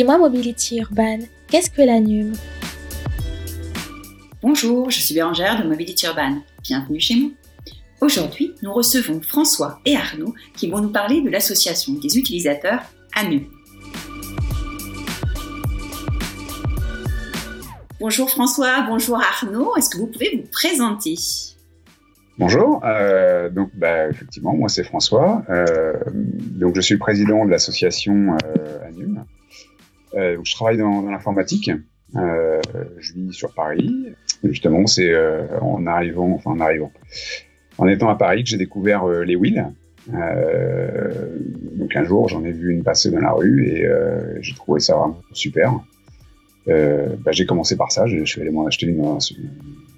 Dis-moi Mobility Urban, qu'est-ce que l'ANUM Bonjour, je suis Bérangère de Mobility Urban. Bienvenue chez moi. Aujourd'hui, nous recevons François et Arnaud qui vont nous parler de l'association des utilisateurs ANUM. Bonjour François, bonjour Arnaud, est-ce que vous pouvez vous présenter? Bonjour, euh, donc bah, effectivement, moi c'est François, euh, donc je suis le président de l'association euh, ANUM. Euh, je travaille dans, l'informatique. Euh, je vis sur Paris. Justement, c'est euh, en arrivant, enfin en arrivant, en étant à Paris que j'ai découvert les wheels. donc un jour, j'en ai vu une passer dans la rue et j'ai trouvé ça vraiment super. Bah, j'ai commencé par ça. Je, suis allé m'en acheter une dans,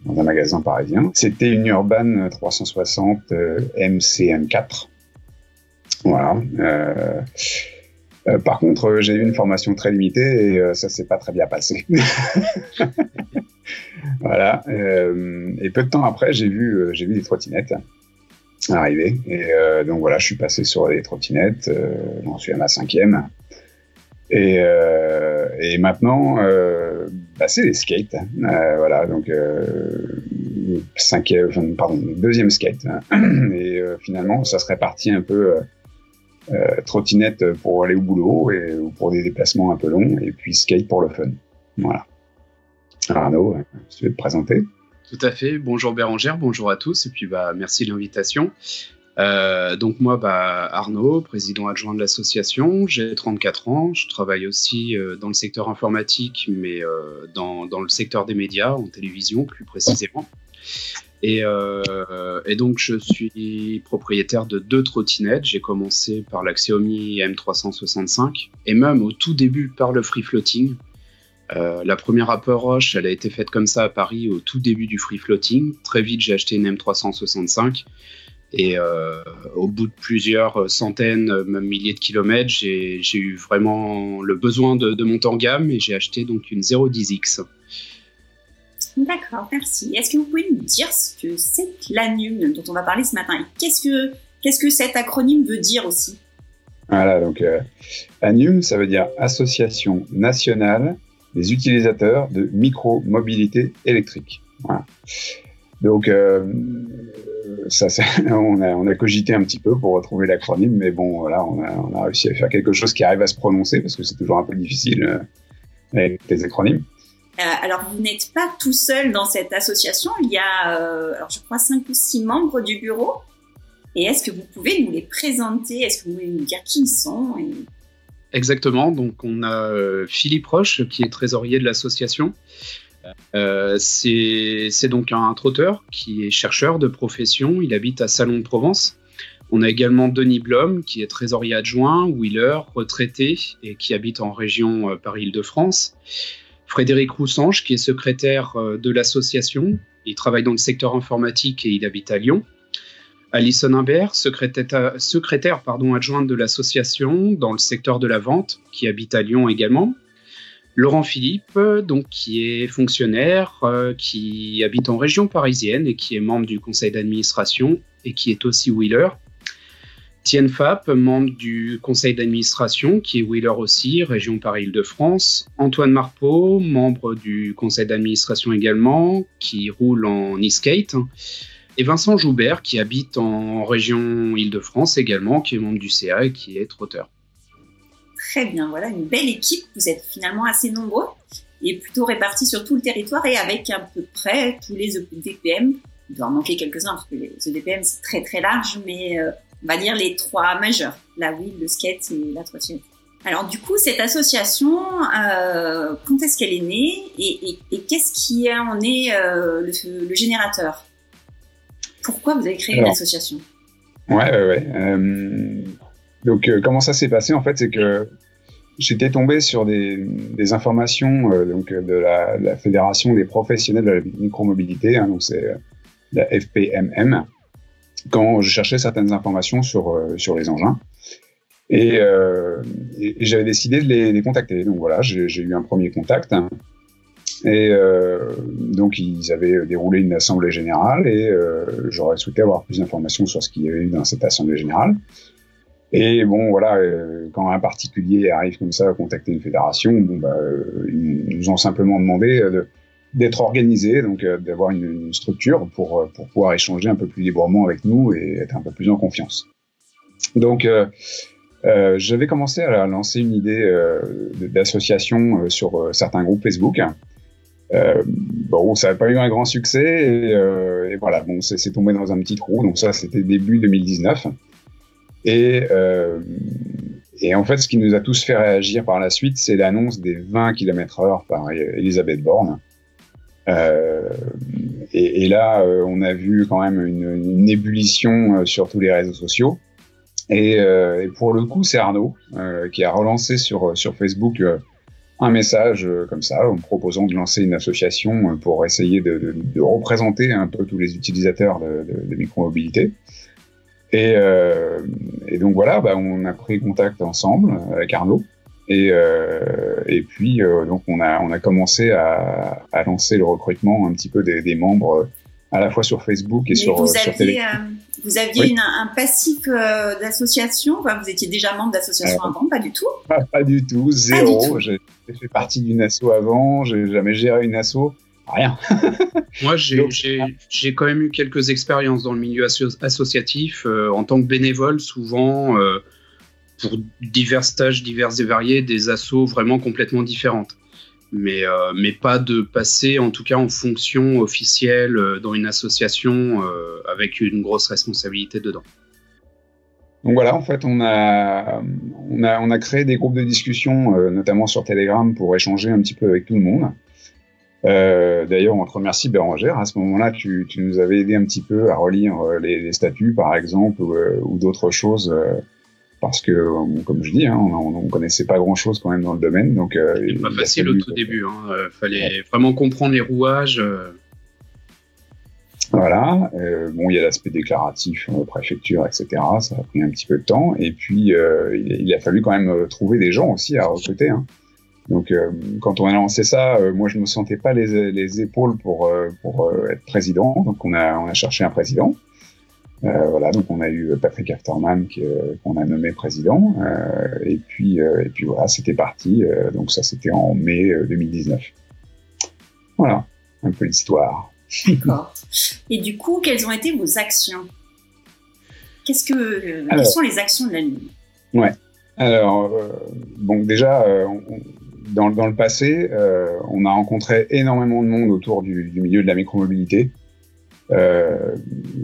dans, un magasin parisien. C'était une Urban 360 MCM4. Voilà. Euh, par contre, euh, j'ai eu une formation très limitée et euh, ça s'est pas très bien passé. voilà. et peu de temps après, j'ai vu, j'ai vu des trottinettes arriver. Et donc voilà, je suis passé sur les trottinettes. J'en suis à ma cinquième. Et, et maintenant, bah, c'est les skates. voilà, donc cinquième, pardon, deuxième skate. et finalement, ça serait parti un peu trottinette pour aller au boulot et, ou pour des déplacements un peu longs, et puis skate pour le fun. Voilà. Arnaud, tu veux te présenter Tout à fait. Bonjour Bérangère, bonjour à tous, et puis bah, merci de l'invitation. Euh, donc moi, bah, Arnaud, président adjoint de l'association, j'ai 34 ans, je travaille aussi euh, dans le secteur informatique, mais euh, dans, dans, le secteur des médias, en télévision plus précisément. Euh, et, donc, je suis propriétaire de deux trottinettes. J'ai commencé par la Xiaomi M365 et même au tout début par le free floating. Euh, la première Apple Roche, elle a été faite comme ça à Paris au tout début du free floating. Très vite, j'ai acheté une M365. Et euh, au bout de plusieurs centaines, même milliers de kilomètres, j'ai eu vraiment le besoin de, de monter en gamme et j'ai acheté donc une 010X. D'accord, merci. Est-ce que vous pouvez nous dire ce que c'est que l'ANUM dont on va parler ce matin qu'est-ce que, qu'est-ce que cet acronyme veut dire aussi? Voilà, donc euh, ANUM, ça veut dire Association nationale des utilisateurs de micro-mobilité électrique. Donc, euh, ça, on, a, cogité un petit peu pour retrouver l'acronyme, mais bon, voilà, on a, on a, réussi à faire quelque chose qui arrive à se prononcer parce que c'est toujours un peu difficile euh, avec les acronymes. Euh, alors, vous n'êtes pas tout seul dans cette association. Il y a, euh, je crois, cinq ou six membres du bureau. Et est-ce que vous pouvez nous les présenter? Est-ce que vous pouvez nous dire qui ils sont Exactement. Donc, on a euh, Philippe Roche, qui est trésorier de l'association. c'est donc un trotteur qui est chercheur de profession. Il habite à Salon de Provence. On a également Denis Blom, qui est trésorier adjoint, wheeler, retraité et qui habite en région Paris-Île-de-France. Frédéric Roussange, qui est secrétaire euh, de l'association. Il travaille dans le secteur informatique et il habite à Lyon. Alison Imbert, secrétaire, adjointe de l'association dans le secteur de la vente, qui habite à Lyon également. Laurent Philippe, donc, qui est fonctionnaire, euh, qui habite en région parisienne et qui est membre du conseil d'administration et qui est aussi wheeler. Tien Fap, membre du conseil d'administration, qui est Wheeler aussi, région Paris-Île-de-France. Antoine Marpeau, membre du conseil d'administration également, qui roule en e-skate. Et Vincent Joubert, qui habite en région Île-de-France également, qui est membre du CA et qui est trotteur. Très bien, voilà une belle équipe. Vous êtes finalement assez nombreux et plutôt répartis sur tout le territoire et avec à peu près tous les EDPM. Il doit en manquer quelques-uns parce que les EDPM c'est très très large, mais euh, on va dire les trois majeurs, la wheel, le skate et la trottinette. Alors du coup, cette association, euh, quand est-ce qu'elle est née et, qu'est-ce qui en est euh, le, générateur? Pourquoi vous avez créé une association Ouais, ouais, ouais. Euh, donc comment ça s'est passé? En fait, c'est que j'étais tombé sur des, informations donc de la, fédération des professionnels de la micromobilité, hein, donc c'est la FPMM, quand je cherchais certaines informations sur, euh, sur les engins. Et, euh, j'avais décidé de les, contacter. Donc voilà, j'ai eu un premier contact. Et euh, donc ils avaient déroulé une assemblée générale et j'aurais souhaité avoir plus d'informations sur ce qu'il y avait eu dans cette assemblée générale. Et bon, voilà, quand un particulier arrive comme ça à contacter une fédération, bah, ils nous ont simplement demandé de, d'être organisé, donc d'avoir une, structure pour, pour pouvoir échanger un peu plus librement avec nous et être un peu plus en confiance. Donc, euh, j'avais commencé à lancer une idée euh, d'association euh, sur certains groupes Facebook. bon, ça n'a pas eu un grand succès et, et voilà, bon, c'est tombé dans un petit trou. Donc ça, c'était début 2019. Et, et en fait, ce qui nous a tous fait réagir par la suite, c'est l'annonce des 20 km/h par Elisabeth Borne. Euh, et, là, on a vu quand même une, ébullition sur tous les réseaux sociaux. Et, euh, pour le coup, c'est Arnaud euh, qui a relancé sur, Facebook euh, un message comme ça, en proposant de lancer une association pour essayer de, représenter un peu tous les utilisateurs de, de micromobilité. Et, euh, et, donc voilà, bah, on a pris contact ensemble avec Arnaud. Et, euh, et puis donc on a, on a commencé à, à, lancer le recrutement un petit peu des, des membres à la fois sur Facebook et sur, sur Telegram. Vous aviez une, un passif euh, d'association? Enfin, Vous étiez déjà membre d'association euh, avant Pas du tout? pas, du tout, zéro. J'ai fait partie d'une asso avant, j'ai jamais géré une asso. Rien. Moi, j'ai quand même eu quelques expériences dans le milieu associatif euh, en tant que bénévole, souvent pour divers stages divers et variés, des assos vraiment complètement différentes mais, euh, mais pas de passer en tout cas en fonction officielle euh, dans une association euh, avec une grosse responsabilité dedans. Donc voilà, en fait, on a, on a, on a créé des groupes de discussion, notamment sur Telegram, pour échanger un petit peu avec tout le monde. D'ailleurs, on te remercie Bérangère. À ce moment-là, tu, nous avais aidé un petit peu à relire les, statuts, par exemple, ou d'autres choses parce que, euh, comme je dis, hein, on ne connaissait pas grand-chose quand même dans le domaine. Donc, euh, pas facile au tout début. Il hein. euh, fallait vraiment comprendre les rouages. Voilà. bon, il y a l'aspect déclaratif, préfecture, etc. Ça a pris un petit peu de temps. Et puis, il, a fallu quand même trouver des gens aussi à recruter. Hein. Donc, quand on a lancé ça, moi, je me sentais pas les, les épaules pour, pour être président. Donc, on a, on a cherché un président. Euh, voilà, donc on a eu Patrick Afterman euh, qu'on a nommé président, euh, et puis et puis voilà, c'était parti. donc ça, c'était en mai 2019. Voilà, un peu l'histoire. D'accord. Et du coup, quelles ont été vos actions? Qu'est-ce que quelles sont les actions de la Lune Ouais. Alors bon, déjà. dans, dans, le passé, on a rencontré énormément de monde autour du, du milieu de la micromobilité. Euh,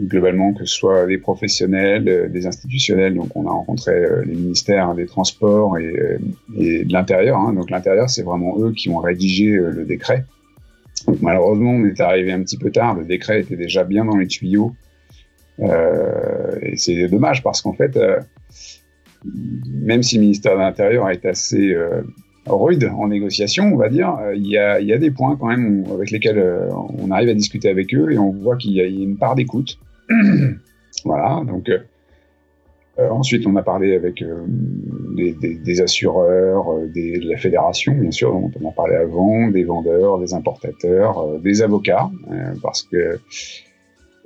globalement, que ce soit des professionnels, euh, des institutionnels. Donc, on a rencontré euh, les ministères des Transports et, de l'Intérieur. Hein. Donc, l'Intérieur, c'est vraiment eux qui ont rédigé le décret. Donc, malheureusement, on est arrivé un petit peu tard. Le décret était déjà bien dans les tuyaux. Euh, et c'est dommage parce qu'en fait, même si le ministère de l'Intérieur est assez rude en négociation, on va dire, euh, il y a, des points quand même avec lesquels euh, on arrive à discuter avec eux et on voit qu'il y a une part d'écoute. voilà, donc euh, ensuite on a parlé avec des, assureurs, de la fédération bien sûr, on en a parlé avant, des vendeurs, des importateurs, des avocats, parce que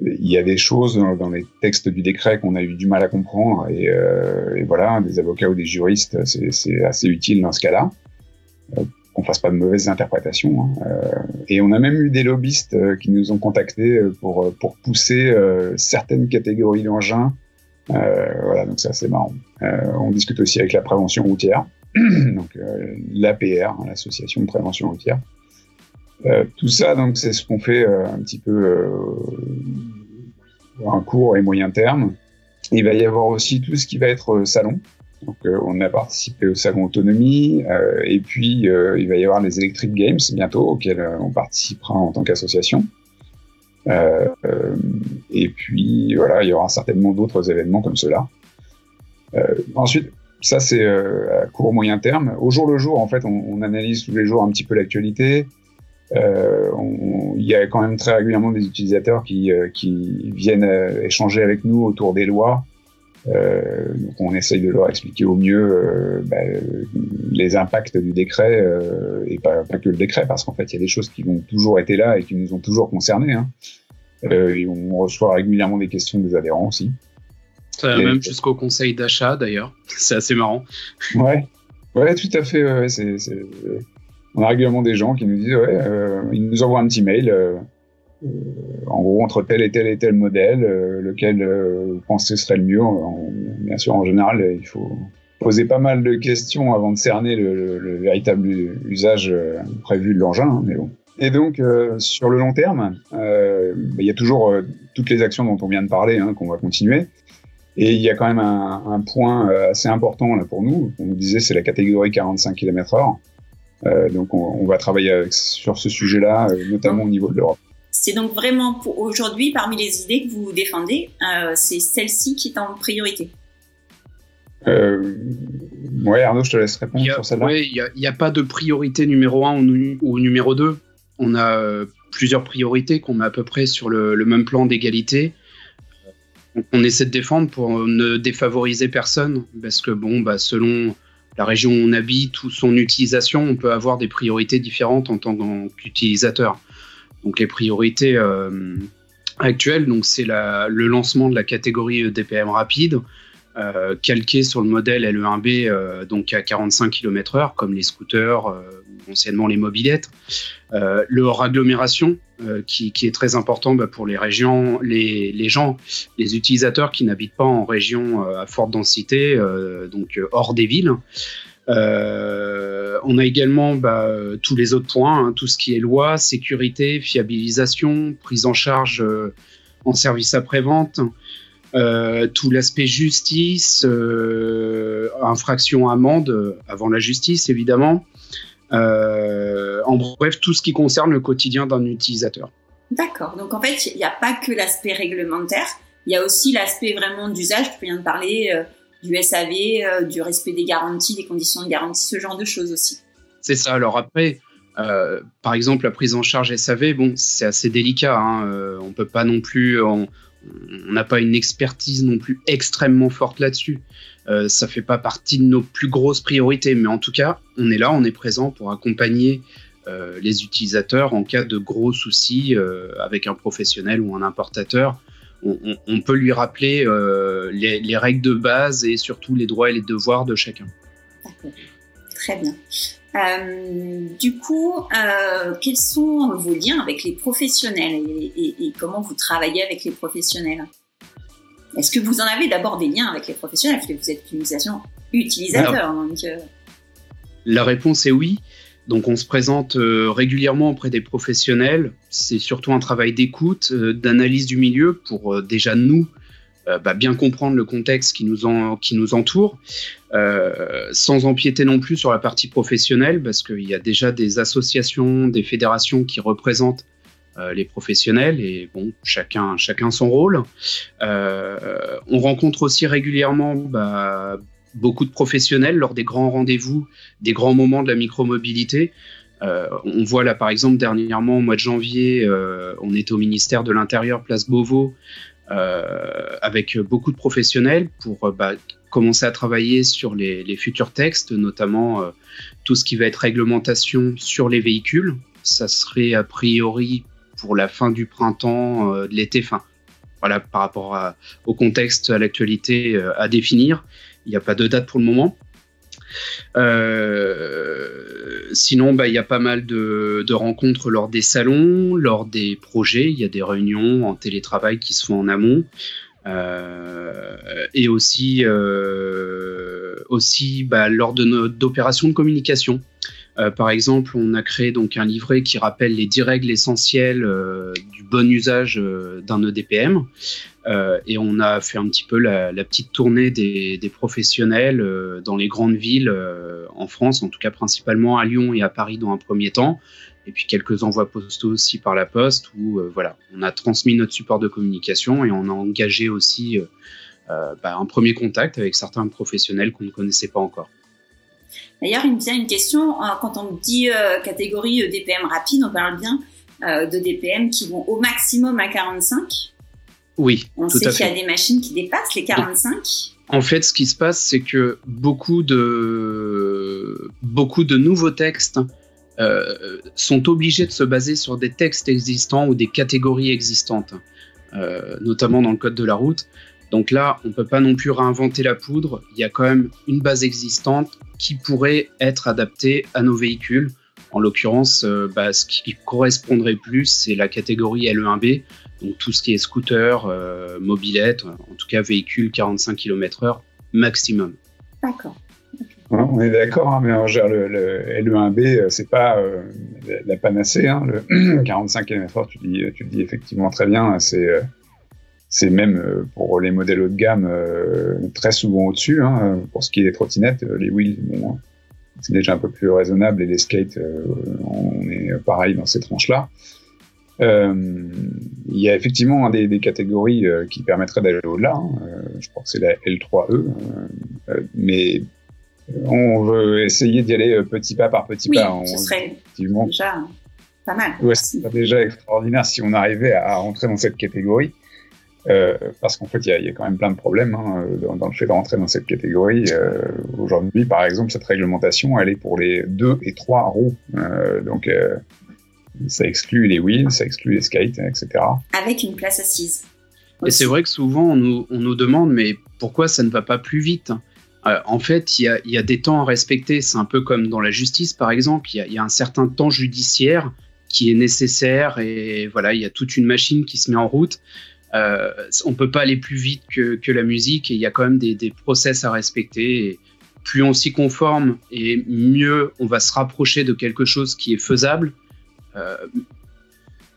il y a des choses dans, les textes du décret qu'on a eu du mal à comprendre et voilà, des avocats ou des juristes, c'est assez utile dans ce cas-là. Euh, qu'on fasse pas de mauvaises interprétations. Hein. Euh, et on a même eu des lobbyistes euh, qui nous ont contactés pour pour pousser certaines catégories d'engins. voilà, donc ça c'est marrant. on discute aussi avec la prévention routière, donc l'APR, hein, l'association de prévention routière. tout ça, donc c'est ce qu'on fait un petit peu à court et moyen terme. Il va y avoir aussi tout ce qui va être salon. Euh, on a participé au salon autonomie, euh, et puis euh, il va y avoir les Electric Games bientôt, auxquels on participera en tant qu'association. et puis voilà, il y aura certainement d'autres événements comme cela. ensuite, ça c'est à court moyen terme. Au jour le jour, en fait, on, analyse tous les jours un petit peu l'actualité. il y a quand même très régulièrement des utilisateurs qui viennent échanger avec nous autour des lois euh, donc on essaye de leur expliquer au mieux euh, bah, les impacts du décret euh, et pas, pas, que le décret parce qu'en fait il y a des choses qui ont toujours été là et qui nous ont toujours concernés. Hein. Euh, et on reçoit régulièrement des questions des adhérents aussi. Ça va même jusqu'au conseil d'achat d'ailleurs. C'est assez marrant. Ouais, ouais, tout à fait. On a régulièrement des gens qui nous disent, ouais, ils nous envoient un petit mail. En gros, entre tel et tel et tel modèle, lequel vous pensez serait le mieux. bien sûr, en général, il faut poser pas mal de questions avant de cerner le, véritable usage euh, prévu de l'engin, hein, mais bon. Et donc, euh, sur le long terme, euh, il y a toujours toutes les actions dont on vient de parler, hein, qu'on va continuer. Et il y a quand même un, point assez important là, pour nous. On nous disait c'est la catégorie 45 km/h. donc on, va travailler sur ce sujet-là, notamment au niveau de l'Europe. C'est donc vraiment pour aujourd'hui, parmi les idées que vous défendez, c'est celle-ci qui est en priorité. Euh, ouais, Arnaud, je te laisse répondre sur celle-là. il n'y a, pas de priorité numéro 1 ou, numéro 2. On a euh, plusieurs priorités qu'on met à peu près sur le, même plan d'égalité. On, essaie de défendre pour ne défavoriser personne, parce que bon, bah, selon la région où on habite ou son utilisation, on peut avoir des priorités différentes en tant qu'utilisateur. Donc les priorités euh, actuelles, donc c'est le lancement de la catégorie DPM rapide, euh, calqué sur le modèle LE1B euh, donc à 45 km/h comme les scooters euh, ou anciennement les mobilettes. le hors agglomération qui, est très important bah, pour les régions, les, gens, les utilisateurs qui n'habitent pas en région à forte densité, donc hors des villes. On a également bah, tous les autres points, hein, tout ce qui est loi, sécurité, fiabilisation, prise en charge en service après-vente, euh, tout l'aspect justice, euh, infraction, amende, euh, avant la justice évidemment. en bref, tout ce qui concerne le quotidien d'un utilisateur. D'accord. Donc en fait, il n'y a pas que l'aspect réglementaire, il y a aussi l'aspect vraiment d'usage. Tu viens de parler du SAV, du respect des garanties, des conditions de garantie, ce genre de choses aussi. C'est ça. Alors après, par exemple, la prise en charge SAV, bon, c'est assez délicat. Hein. on peut pas non plus, on n'a pas une expertise non plus extrêmement forte là-dessus. Euh, ça fait pas partie de nos plus grosses priorités, mais en tout cas, on est là, on est présent pour accompagner euh, les utilisateurs en cas de gros soucis euh, avec un professionnel ou un importateur. On, peut lui rappeler euh, les, règles de base et surtout les droits et les devoirs de chacun. Très bien. Euh, du coup, euh, quels sont vos liens avec les professionnels et, comment vous travaillez avec les professionnels? Est-ce que vous en avez d'abord des liens avec les professionnels? Parce que vous êtes utilisation utilisateur euh. La réponse est oui. Donc on se présente régulièrement auprès des professionnels. C'est surtout un travail d'écoute, d'analyse du milieu pour déjà nous euh, bah, bien comprendre le contexte qui nous, entoure, euh, sans empiéter non plus sur la partie professionnelle, parce qu'il y a déjà des associations, des fédérations qui représentent euh, les professionnels et bon, chacun, chacun son rôle. on rencontre aussi régulièrement bah, beaucoup de professionnels lors des grands rendez-vous, des grands moments de la micromobilité. Euh, on voit là par exemple dernièrement au mois de janvier, on était au ministère de l'Intérieur, place Beauvau, euh, avec beaucoup de professionnels pour euh, bah, commencer à travailler sur les, futurs textes, notamment euh, tout ce qui va être réglementation sur les véhicules. Ça serait a priori pour la fin du printemps, de l'été, fin. Voilà, par rapport au contexte, à l'actualité à définir. Il n'y a pas de date pour le moment. Euh, sinon, bah, il y a pas mal de, rencontres lors des salons, lors des projets. Il y a des réunions en télétravail qui se font en amont. Euh, et aussi, euh, aussi bah, lors d'opérations de, communication. Par exemple, on a créé donc un livret qui rappelle les 10 règles essentielles du bon usage d'un EDPM. Euh, et on a fait un petit peu la, petite tournée des, professionnels euh, dans les grandes villes euh, en France, en tout cas principalement à Lyon et à Paris dans un premier temps, et puis quelques envois postaux aussi par la poste où voilà, on a transmis notre support de communication et on a engagé aussi bah, un premier contact avec certains professionnels qu'on ne connaissait pas encore. D'ailleurs, il me vient une question, quand on dit catégorie DPM rapide, on parle bien de DPM qui vont au maximum à 45 oui, on tout sait qu'il y a des machines qui dépassent les 45. En fait, ce qui se passe, c'est que beaucoup de, beaucoup de nouveaux textes euh, sont obligés de se baser sur des textes existants ou des catégories existantes, euh, notamment dans le code de la route. Donc là, on ne peut pas non plus réinventer la poudre. Il y a quand même une base existante qui pourrait être adaptée à nos véhicules. En l'occurrence, euh, bah, ce qui correspondrait plus, c'est la catégorie LE1B, donc tout ce qui est scooter, euh, mobilette, en tout cas véhicule 45 km/h maximum. D'accord. on est d'accord, hein, mais le, le, LE1B, euh, c'est pas la panacée. Hein, le 45 km/h, tu dis, tu le dis effectivement très bien, c'est c'est même euh, pour les modèles haut de gamme euh, très souvent au-dessus. Hein, pour ce qui est des trottinettes, euh, les wheels, bon, c'est déjà un peu plus raisonnable et les skates, on est pareil dans ces tranches-là. Il y a effectivement des, des catégories qui permettraient d'aller au-delà. Hein, je crois que c'est la L3E, mais on veut essayer d'y aller petit pas par petit oui, pas. Ce serait déjà pas mal. Ouais, c'est déjà extraordinaire si on arrivait à rentrer dans cette catégorie. Euh, parce qu'en fait, il y a, y a, quand même plein de problèmes hein, dans, dans, le fait de rentrer dans cette catégorie. Euh, Aujourd'hui, par exemple, cette réglementation, elle est pour les deux et trois roues. Euh, donc, euh, ça exclut les wheels, ça exclut les skates, etc. Avec une place assise. Et c'est vrai que souvent, on nous, on nous, demande, mais pourquoi ça ne va pas plus vite euh, En fait, il y a, y a, des temps à respecter. C'est un peu comme dans la justice, par exemple. Il y, y a, un certain temps judiciaire qui est nécessaire et voilà, il y a toute une machine qui se met en route. Euh, on peut pas aller plus vite que, la musique et il y a quand même des, process à respecter. Plus on s'y conforme et mieux on va se rapprocher de quelque chose qui est faisable, euh,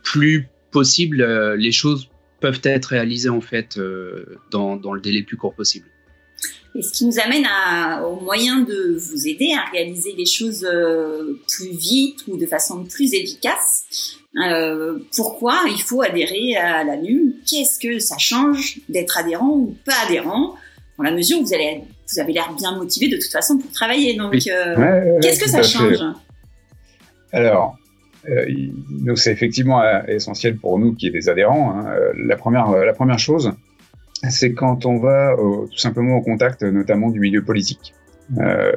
plus possible euh, les choses peuvent être réalisées en fait euh, dans, dans, le délai le plus court possible. Et ce qui nous amène à, au moyen de vous aider à réaliser les choses euh, plus vite ou de façon plus efficace. Euh, pourquoi il faut adhérer à la NUM Qu'est-ce que ça change d'être adhérent ou pas adhérent? Dans la mesure où vous, allez, vous avez l'air bien motivé de toute façon pour travailler. Donc, euh, ouais, qu'est-ce que ça change? Alors, euh, donc c'est effectivement essentiel pour nous qui est des adhérents. Hein. La première, la première chose, c'est quand on va au, tout simplement au contact, notamment du milieu politique. Euh,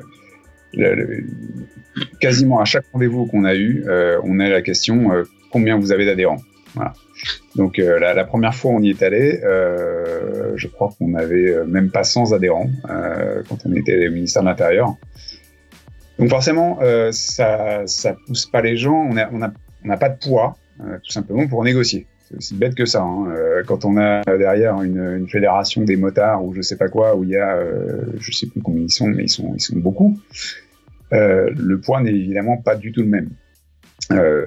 le, le, quasiment à chaque rendez-vous qu'on a eu, euh, on a la question euh, combien vous avez d'adhérents. Voilà. Donc euh, la, la, première fois on y est allé, euh, je crois qu'on avait même pas 100 adhérents quand on était au ministère de l'Intérieur. Donc forcément, ça, ça pousse pas les gens. On n'a on a, on a pas de poids, tout simplement pour négocier. C'est aussi bête que ça. Hein. quand on a derrière une, une, fédération des motards ou je sais pas quoi, où il y a, euh, je sais plus combien ils sont, mais ils sont, ils sont beaucoup. Euh, le poids n'est évidemment pas du tout le même. Euh,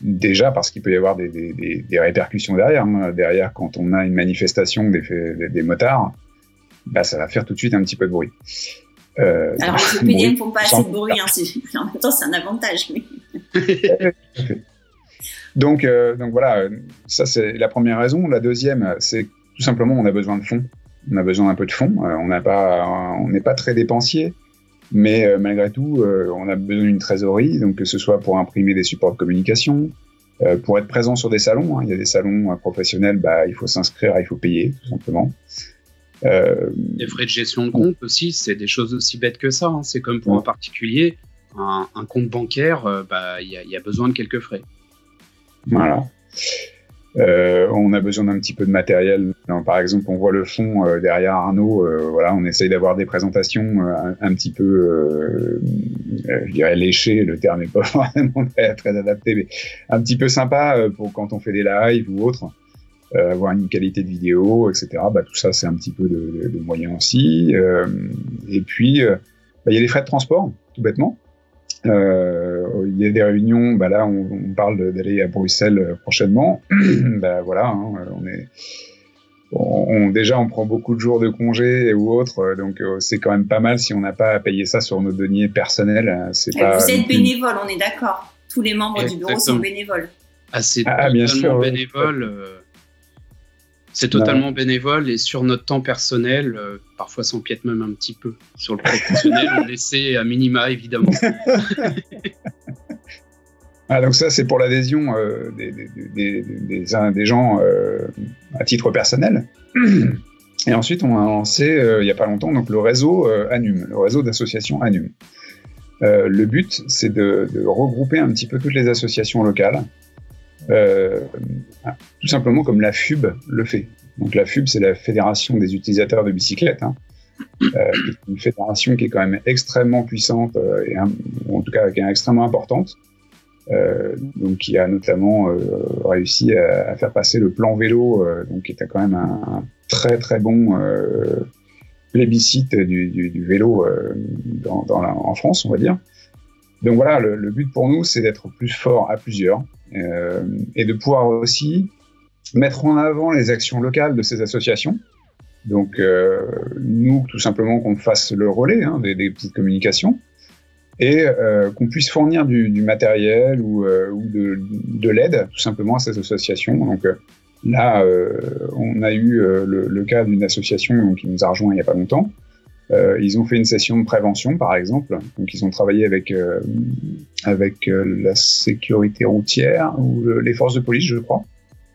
déjà parce qu'il peut y avoir des, des, des, des répercussions derrière. Hein. Derrière, quand on a une manifestation des, motards, bah, ça va faire tout de suite un petit peu de bruit. Euh, Alors les ne font pas assez de bruit, hein, en même temps c'est un avantage. Mais... donc, euh, donc voilà, ça c'est la première raison. La deuxième, c'est tout simplement on a besoin de fonds. On a besoin d'un peu de fonds. Euh, on n'a pas, on n'est pas très dépensier. Mais euh, malgré tout, on a besoin d'une trésorerie, donc que ce soit pour imprimer des supports de communication, pour être présent sur des salons. Hein. Il y a des salons professionnels, bah, il faut s'inscrire, il faut payer, tout simplement. Les frais de gestion de compte aussi, c'est des choses aussi bêtes que ça. Hein. C'est comme pour ouais. un particulier, un, un compte bancaire, bah, il y, a, y a besoin de quelques frais. Voilà. Euh, on a besoin d'un petit peu de matériel. Par exemple, on voit le fond euh, derrière Arnaud. Euh, voilà, on essaye d'avoir des présentations un, petit peu, je dirais léchées. Le terme n'est pas vraiment très, adapté, mais un petit peu sympa pour quand on fait des lives ou autre. avoir une qualité de vidéo, etc. Bah, tout ça, c'est un petit peu de, de, de moyens aussi. et puis, bah, il y a les frais de transport, tout bêtement. Il y a des réunions, bah là on, on parle d'aller à Bruxelles prochainement. bah voilà, hein, on est, on, on, déjà on prend beaucoup de jours de congé ou autre, donc euh, c'est quand même pas mal si on n'a pas à payer ça sur nos deniers personnels. C'est pas. Vous êtes bénévole, on est d'accord. Tous les membres Exactement. du bureau sont bénévoles. Ah, c'est ah, bien sûr, bénévole. C'est totalement non. bénévole et sur notre temps personnel, euh, parfois ça empiète même un petit peu. Sur le professionnel, on laissait à minima, évidemment. ah, donc ça, c'est pour l'adhésion euh, des, des, des, des, gens euh, à titre personnel. Et ensuite, on a lancé, il n'y a pas longtemps, donc le réseau ANUM, le réseau d'associations ANUM. le but, c'est de, de regrouper un petit peu toutes les associations locales euh, tout simplement comme la FUB le fait. Donc la FUB, c'est la Fédération des utilisateurs de bicyclettes. Hein. Euh, une fédération qui est quand même extrêmement puissante euh, et en tout cas qui est extrêmement importante. Euh, donc qui a notamment réussi à, faire passer le plan vélo, donc qui était quand même un, très très bon plébiscite du, vélo en France, on va dire. Donc voilà, le, but pour nous, c'est d'être plus fort à plusieurs et de pouvoir aussi mettre en avant les actions locales de ces associations. Donc euh, nous, tout simplement, qu'on fasse le relais hein, des, des, petites communications et euh, qu'on puisse fournir du, matériel ou, euh, de, de l'aide, tout simplement, à ces associations. Donc euh, là, euh, on a eu euh, le, cas d'une association qui nous a rejoint il n'y a pas longtemps. Ils ont fait une session de prévention, par exemple. Donc ils ont travaillé avec avec la sécurité routière ou les forces de police, je crois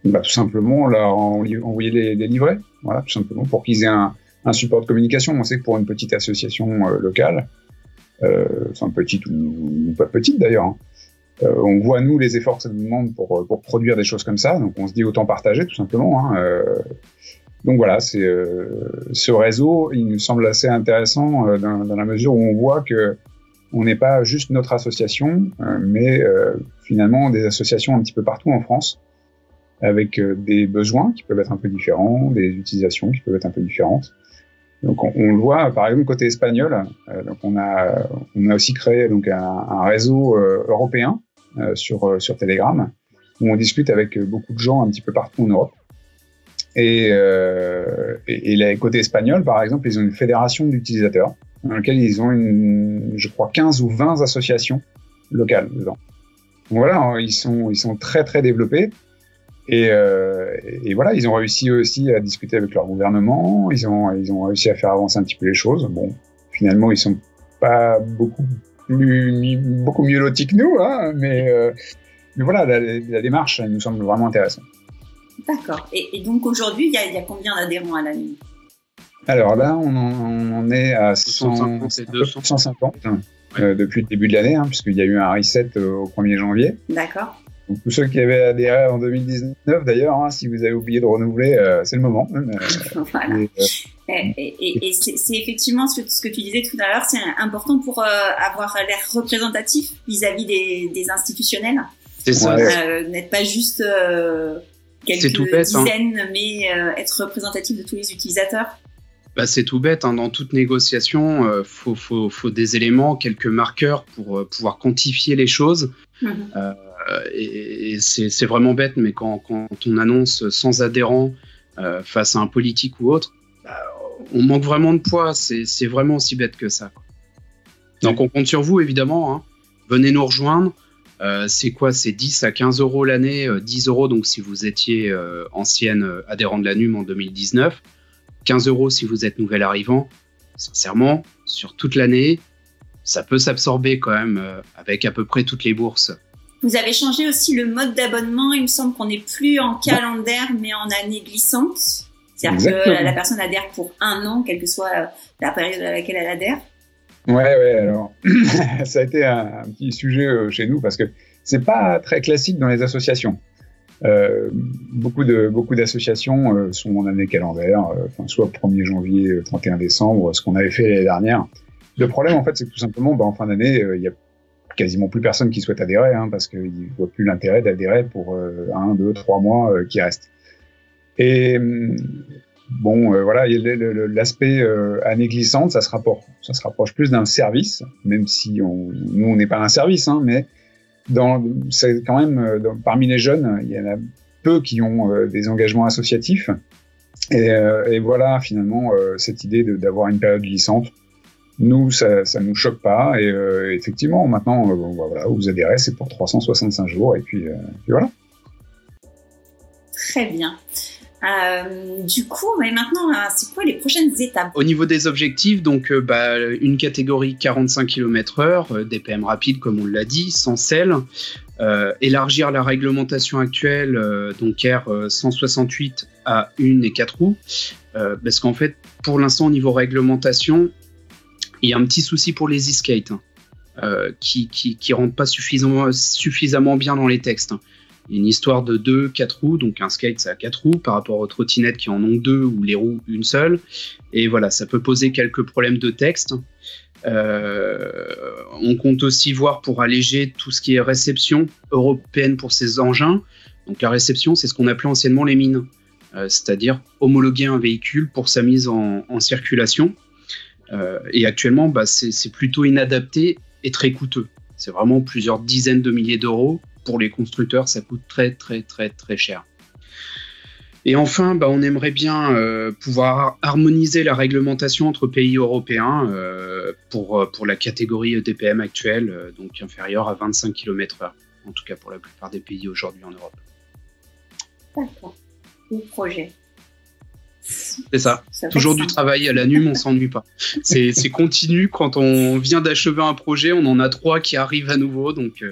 bah, tout simplement leur envoyer les, les livrets, voilà, tout simplement pour qu'ils aient un, support de communication. On sait que pour une petite association euh, locale, euh, petite ou, pas petite d'ailleurs, hein, euh, on voit nous les efforts que ça demande pour, produire des choses comme ça, donc on se dit autant partager tout simplement. Hein, euh, donc voilà, c'est euh, ce réseau, il nous semble assez intéressant euh, dans, dans, la mesure où on voit que on n'est pas juste notre association, mais finalement des associations un petit peu partout en France avec euh, des besoins qui peuvent être un peu différents, des utilisations qui peuvent être un peu différentes. Donc on, on le voit par exemple côté espagnol. Euh, donc on a on a aussi créé donc un, un réseau euh, européen euh, sur euh, sur Telegram où on discute avec beaucoup de gens un petit peu partout en Europe. Et, et, et les côté espagnol par exemple ils ont une fédération d'utilisateurs dans laquelle ils ont je crois 15 ou 20 associations locales dedans. Donc voilà ils sont ils sont très très développés et, euh, et, voilà, ils ont réussi aussi à discuter avec leur gouvernement, ils ont, ils ont réussi à faire avancer un petit peu les choses. Bon, finalement, ils sont pas beaucoup beaucoup mieux lotis que nous, hein, mais, euh, voilà, la, la, démarche nous semble vraiment intéressante. D'accord. Et, et, donc aujourd'hui, il y, y, a combien d'adhérents à la nuit Alors là, on en, on est à 100, 150, 150 euh, depuis le début de l'année, hein, puisqu'il y a eu un reset au 1er janvier. D'accord. Donc, tous ceux qui avaient adhéré en 2019, d'ailleurs, hein, si vous avez oublié de renouveler, euh, c'est le moment. Euh, voilà. Et, euh, et, et, et c'est effectivement ce que, ce que, tu disais tout à l'heure, c'est important pour euh, avoir l'air représentatif vis-à-vis des, des, institutionnels. C'est ça. N'être pas juste quelques tout bête, hein. dizaines, hein. mais être représentatif de tous les utilisateurs. Bah, c'est tout bête. Hein. Dans toute négociation, il faut, faut, faut, des éléments, quelques marqueurs pour pouvoir quantifier les choses. Euh, et, et c'est vraiment bête, mais quand, quand, on annonce sans adhérents euh, face à un politique ou autre, bah, on manque vraiment de poids. C'est vraiment aussi bête que ça. Donc on compte sur vous, évidemment. Hein. Venez nous rejoindre. Euh, c'est quoi? C'est 10 à 15 euros l'année, euh, 10 euros donc si vous étiez euh, ancienne euh, adhérent de la NUM en 2019, 15 euros si vous êtes nouvel arrivant. Sincèrement, sur toute l'année, ça peut s'absorber quand même euh, avec à peu près toutes les bourses. Vous avez changé aussi le mode d'abonnement. Il me semble qu'on n'est plus en calendaire, mais en année glissante. C'est-à-dire que la personne adhère pour un an, quelle que soit la période à laquelle elle adhère. Ouais, ouais. Alors, ça a été un, petit sujet euh, chez nous parce que c'est pas très classique dans les associations. Euh, beaucoup de beaucoup d'associations euh, sont en année calendaire, soit 1er janvier, 31 décembre, ce qu'on avait fait l'année dernière. Le problème, en fait, c'est que tout simplement, bah, en fin d'année, il y a quasiment plus personne qui souhaite adhérer, hein, parce qu'ils ne voient plus l'intérêt d'adhérer pour un, deux, trois mois qui restent. Et bon, euh, voilà, l'aspect euh, année glissante, ça se rapproche, ça se rapproche plus d'un service, même si on, nous on n'est pas un service, hein, mais c'est quand même dans, parmi les jeunes, il y en a peu qui ont euh, des engagements associatifs. Et, voilà, finalement, cette idée d'avoir une période glissante, nous, ça, ça nous choque pas. Et euh, effectivement, maintenant, euh, voilà, vous adhérez, c'est pour 365 jours. Et puis, euh, puis voilà. Très bien. Euh, du coup, maintenant, c'est quoi les prochaines étapes? Au niveau des objectifs, donc euh, bah, une catégorie 45 km/h, euh, DPM rapide comme on l'a dit, sans sel, élargir la réglementation actuelle, donc R 168 à 1 et 4 roues, parce qu'en fait, pour l'instant, au niveau réglementation, il y a un petit souci pour les e-skates hein, euh, qui, qui, rentrent pas suffisamment, suffisamment bien dans les textes. Une histoire de deux, quatre roues, donc un skate ça a quatre roues par rapport aux trottinettes qui en ont deux ou les roues une seule. Et voilà, ça peut poser quelques problèmes de texte. Euh, on compte aussi voir pour alléger tout ce qui est réception européenne pour ces engins. Donc la réception, c'est ce qu'on appelait anciennement les mines, euh, c'est-à-dire homologuer un véhicule pour sa mise en, circulation. Euh, et actuellement, bah, c'est plutôt inadapté et très coûteux. C'est vraiment plusieurs dizaines de milliers d'euros. Pour les constructeurs, ça coûte très très très très cher. Et enfin, bah, on aimerait bien euh, pouvoir harmoniser la réglementation entre pays européens euh, pour, euh, pour la catégorie EDPM actuelle, donc inférieure à 25 km/h, en tout cas pour la plupart des pays aujourd'hui en Europe. D'accord. Le projet. C'est ça. Toujours du travail à la NUM, on s'ennuie pas. C'est continu. Quand on vient d'achever un projet, on en a trois qui arrivent à nouveau. Donc,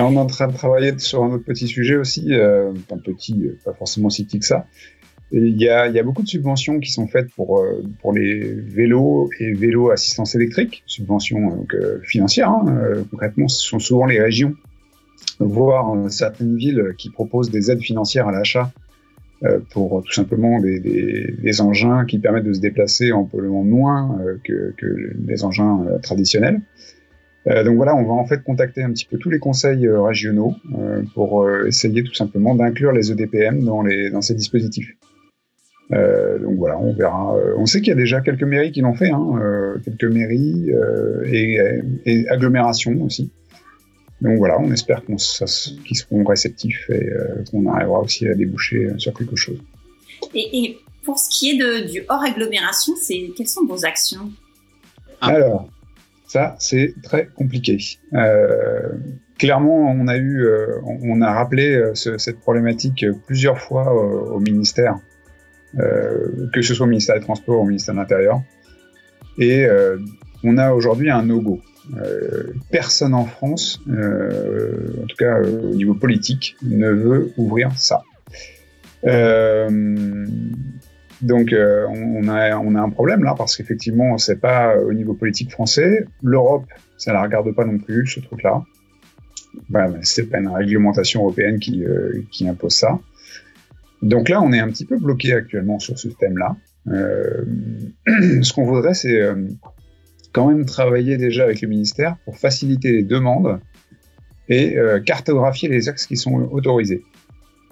on est en train de travailler sur un autre petit sujet aussi, euh, un petit, euh, pas forcément si petit que ça. Il y a, y a, beaucoup de subventions qui sont faites pour, euh, pour les vélos et vélos assistance électrique, subventions donc, financières. Hein, concrètement, ce sont souvent les régions, voire certaines villes qui proposent des aides financières à l'achat pour tout simplement des, des, des, engins qui permettent de se déplacer en polluant moins que, que les engins traditionnels. Euh, donc voilà, on va en fait contacter un petit peu tous les conseils euh, régionaux euh, pour essayer tout simplement d'inclure les EDPM dans, les, dans ces dispositifs. donc voilà, on verra. on sait qu'il y a déjà quelques mairies qui l'ont fait, hein, quelques mairies et, et, agglomérations aussi. Donc voilà, on espère qu'ils seront réceptifs et qu'on arrivera aussi à déboucher sur quelque chose. Et, et pour ce qui est de, du hors agglomération, c'est quelles sont vos actions? Alors, ça, c'est très compliqué. Euh, clairement, on a eu, euh, on a rappelé euh, cette problématique plusieurs fois au ministère, que ce soit au ministère des Transports ou au ministère de l'Intérieur. Et on a aujourd'hui un no-go. personne en France, en tout cas au niveau politique, ne veut ouvrir ça. Donc euh, on, a, un problème là parce qu'effectivement c'est pas au niveau politique français. L'Europe, ça la regarde pas non plus ce truc-là. Bah, c'est pas une réglementation européenne qui, euh, qui impose ça. Donc là, on est un petit peu bloqué actuellement sur ce thème-là. Euh, ce qu'on voudrait, c'est euh, quand même travailler déjà avec le ministère pour faciliter les demandes et euh, cartographier les axes qui sont autorisés.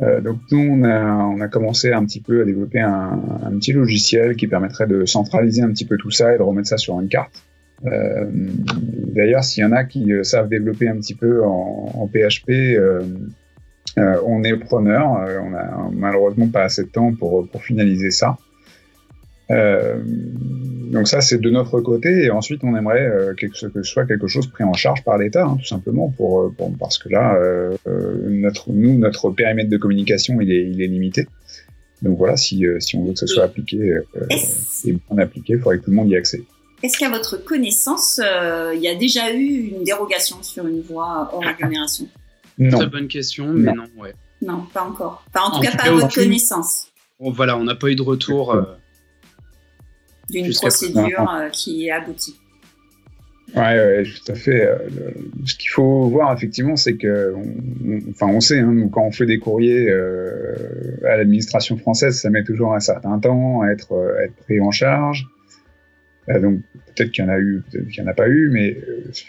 Euh, donc nous, on a, on a, commencé un petit peu à développer un, petit logiciel qui permettrait de centraliser un petit peu tout ça et de remettre ça sur une carte. Euh, D'ailleurs, s'il y en a qui euh, savent développer un petit peu en, PHP, on est preneur. on a malheureusement pas assez de temps pour, pour finaliser ça. Donc ça, c'est de notre côté. Et ensuite, on aimerait euh, que ce soit quelque chose pris en charge par l'État, hein, tout simplement, pour, euh, pour, parce que là, euh, notre, nous, notre périmètre de communication, il est, il est limité. Donc voilà, si, si on veut que ce soit appliqué et bien appliqué, il faudrait que tout le monde y ait accès. Est-ce qu'à votre connaissance, il y a déjà eu une dérogation sur une voie hors agglomération? Non. Très bonne question, mais non, ouais. Non, pas encore. Enfin, en tout cas, pas à votre connaissance. voilà, on n'a pas eu de retour d'une procédure euh, qui est aboutie. Ouais, tout à fait. Euh, ce qu'il faut voir effectivement, c'est que, enfin, on sait, hein, quand on fait des courriers euh, à l'administration française, ça met toujours un certain temps à être, à être pris en charge. donc peut-être qu'il y en a eu, peut-être qu'il n'y en a pas eu, mais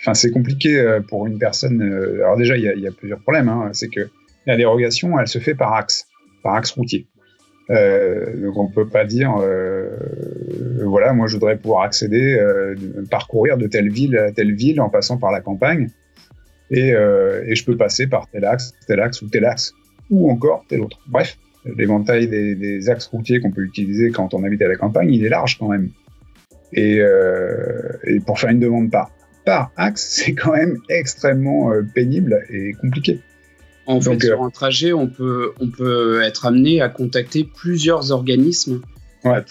enfin, c'est compliqué pour une personne. alors déjà, il y a, y a, plusieurs problèmes. Hein, c'est que la dérogation, elle se fait par axe, par axe routier. Euh, donc on peut pas dire, euh, voilà, moi je voudrais pouvoir accéder, euh, parcourir de telle ville à telle ville en passant par la campagne, et, euh, et je peux passer par tel axe, tel axe ou tel axe, ou encore tel autre. Bref, l'éventail des, des, axes routiers qu'on peut utiliser quand on habite à la campagne, il est large quand même. Et, euh, et pour faire une demande par, par axe, c'est quand même extrêmement pénible et compliqué. En fait, sur euh, un trajet, on peut, on peut être amené à contacter plusieurs organismes,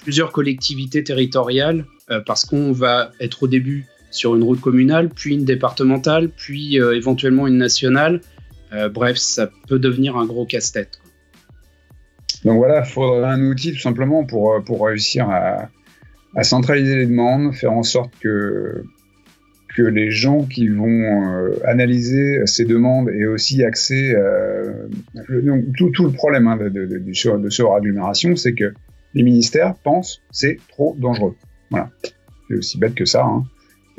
plusieurs collectivités territoriales, euh, parce qu'on va être au début sur une route communale, puis une départementale, puis euh, éventuellement une nationale. bref, ça peut devenir un gros casse-tête. Donc voilà, il faudrait un outil tout simplement pour, pour réussir à, à, centraliser les demandes, faire en sorte que, que les gens qui vont euh, analyser ces demandes aient aussi accès. Euh, tout, tout, le problème hein, de, de, de, de suragglomération, c'est que les ministères pensent c'est trop dangereux. Voilà, c'est aussi bête que ça. Hein.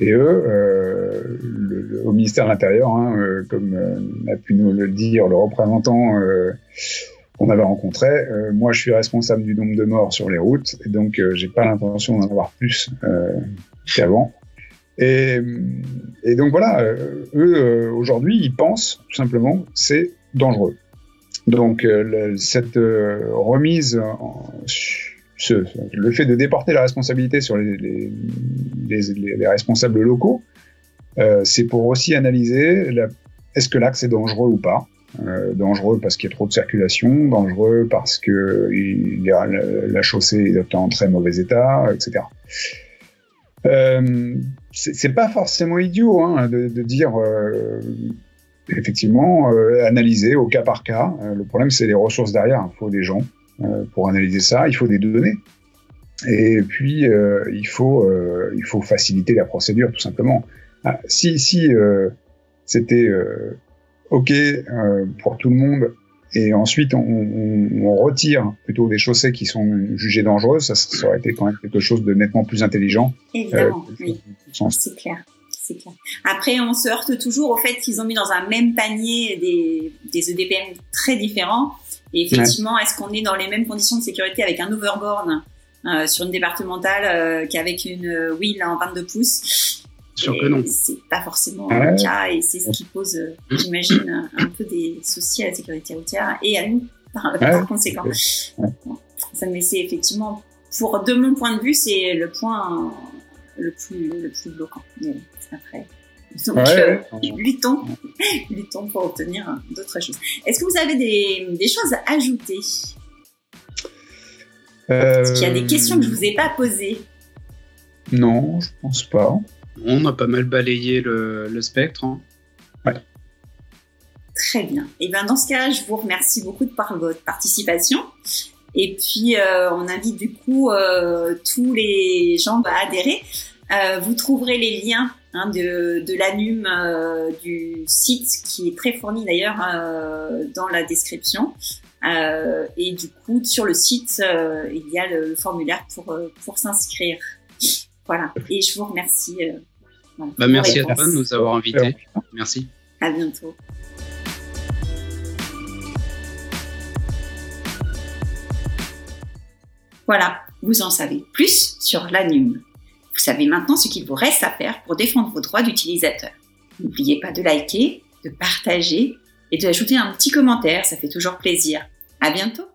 Et eux, euh, le, au ministère de l'Intérieur, hein, euh, comme euh, a pu nous le dire le représentant euh, qu'on avait rencontré, moi je suis responsable du nombre de morts sur les routes, et donc j'ai pas l'intention d'en avoir plus qu'avant. Et, et, donc voilà, eux aujourd'hui ils pensent tout simplement c'est dangereux. Donc le, cette remise en, le fait de déporter la responsabilité sur les, les, les, les responsables locaux, euh, c'est pour aussi analyser est-ce que l'axe est dangereux ou pas? Euh, dangereux parce qu'il y a trop de circulation, dangereux parce que il y a la, chaussée est en très mauvais état, etc. Euh, c'est pas forcément idiot hein, de, dire euh, effectivement euh, analyser au cas par cas. Euh, le problème c'est les ressources derrière. Il faut des gens. Euh, pour analyser ça, il faut des données. Et puis, il, faut, il faut faciliter la procédure, tout simplement. Ah, si si c'était OK pour tout le monde, et ensuite on, on, on, retire plutôt des chaussées qui sont jugées dangereuses, ça, ça, aurait été quand même quelque chose de nettement plus intelligent. Évidemment, oui. C'est clair. C'est clair. Après, on se heurte toujours au fait qu'ils ont mis dans un même panier des, des EDPM très différents et effectivement, est-ce qu'on est dans les mêmes conditions de sécurité avec un overboard euh, sur une départementale euh, qu'avec une euh, wheel en 22 pouces Sûr que non. C'est pas forcément le cas et c'est ce qui pose, j'imagine, un peu des soucis à la sécurité routière et à nous par, par conséquent. Ça me laissait effectivement, pour de mon point de vue, c'est le point le plus le plus bloquant. Mais après. Donc, ouais, euh, luttons, luttons pour obtenir d'autres choses. Est-ce que vous avez des, des choses à ajouter? Euh... Est-ce qu'il y a des questions que je vous ai pas posées? Non, je pense pas. On a pas mal balayé le, le spectre. Hein. Ouais. Très bien. Et bien dans ce cas, je vous remercie beaucoup de par votre participation. Et puis euh, on invite du coup euh, tous les gens à adhérer. Euh, vous trouverez les liens hein, de, de l'anum euh, du site qui est très fourni d'ailleurs euh, dans la description. Euh, et du coup, sur le site, euh, il y a le formulaire pour, euh, pour s'inscrire. Voilà. Et je vous remercie. Voilà, bah, merci à toi de nous avoir invités. Merci. À bientôt. Voilà, vous en savez plus sur l'ANUM. Vous savez maintenant ce qu'il vous reste à faire pour défendre vos droits d'utilisateur. N'oubliez pas de liker, de partager et d'ajouter un petit commentaire, ça fait toujours plaisir. À bientôt!